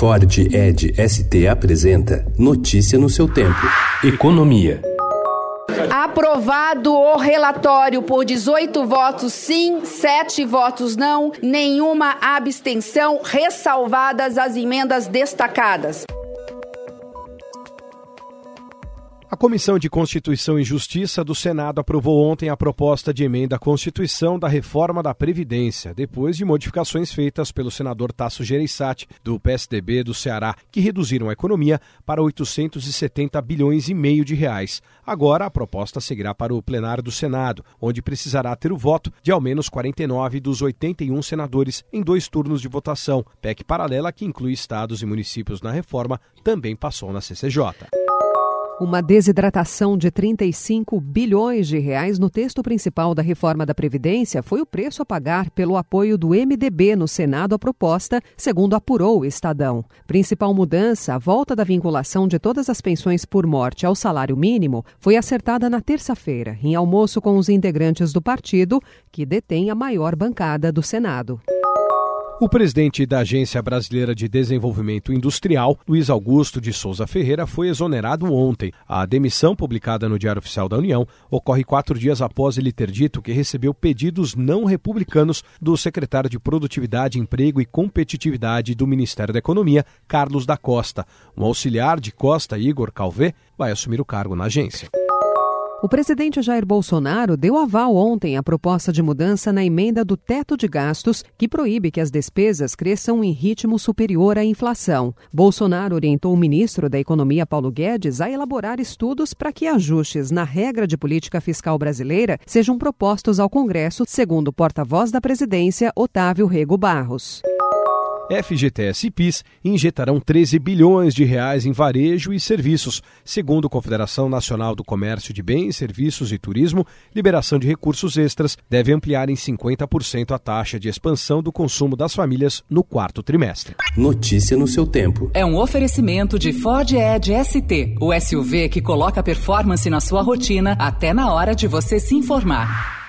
Ford Ed ST apresenta Notícia no seu tempo. Economia. Aprovado o relatório por 18 votos sim, 7 votos não, nenhuma abstenção, ressalvadas as emendas destacadas. Comissão de Constituição e Justiça do Senado aprovou ontem a proposta de emenda à Constituição da reforma da Previdência, depois de modificações feitas pelo senador Tasso Gereissati, do PSDB do Ceará, que reduziram a economia para 870 bilhões e meio de reais. Agora, a proposta seguirá para o plenário do Senado, onde precisará ter o voto de ao menos 49 dos 81 senadores em dois turnos de votação. PEC paralela, que inclui estados e municípios na reforma, também passou na CCJ. Uma desidratação de 35 bilhões de reais no texto principal da reforma da Previdência foi o preço a pagar pelo apoio do MDB no Senado à proposta, segundo apurou o Estadão. Principal mudança, a volta da vinculação de todas as pensões por morte ao salário mínimo, foi acertada na terça-feira, em almoço com os integrantes do partido, que detém a maior bancada do Senado. O presidente da Agência Brasileira de Desenvolvimento Industrial, Luiz Augusto de Souza Ferreira, foi exonerado ontem. A demissão, publicada no Diário Oficial da União, ocorre quatro dias após ele ter dito que recebeu pedidos não republicanos do secretário de Produtividade, Emprego e Competitividade do Ministério da Economia, Carlos da Costa. Um auxiliar de Costa, Igor Calvé, vai assumir o cargo na agência. O presidente Jair Bolsonaro deu aval ontem à proposta de mudança na emenda do teto de gastos, que proíbe que as despesas cresçam em ritmo superior à inflação. Bolsonaro orientou o ministro da Economia, Paulo Guedes, a elaborar estudos para que ajustes na regra de política fiscal brasileira sejam propostos ao Congresso, segundo o porta-voz da presidência, Otávio Rego Barros. FGTS e PIS injetarão 13 bilhões de reais em varejo e serviços. Segundo a Confederação Nacional do Comércio de Bens, Serviços e Turismo, liberação de recursos extras deve ampliar em 50% a taxa de expansão do consumo das famílias no quarto trimestre. Notícia no seu tempo. É um oferecimento de Ford Edge ST, o SUV que coloca performance na sua rotina até na hora de você se informar.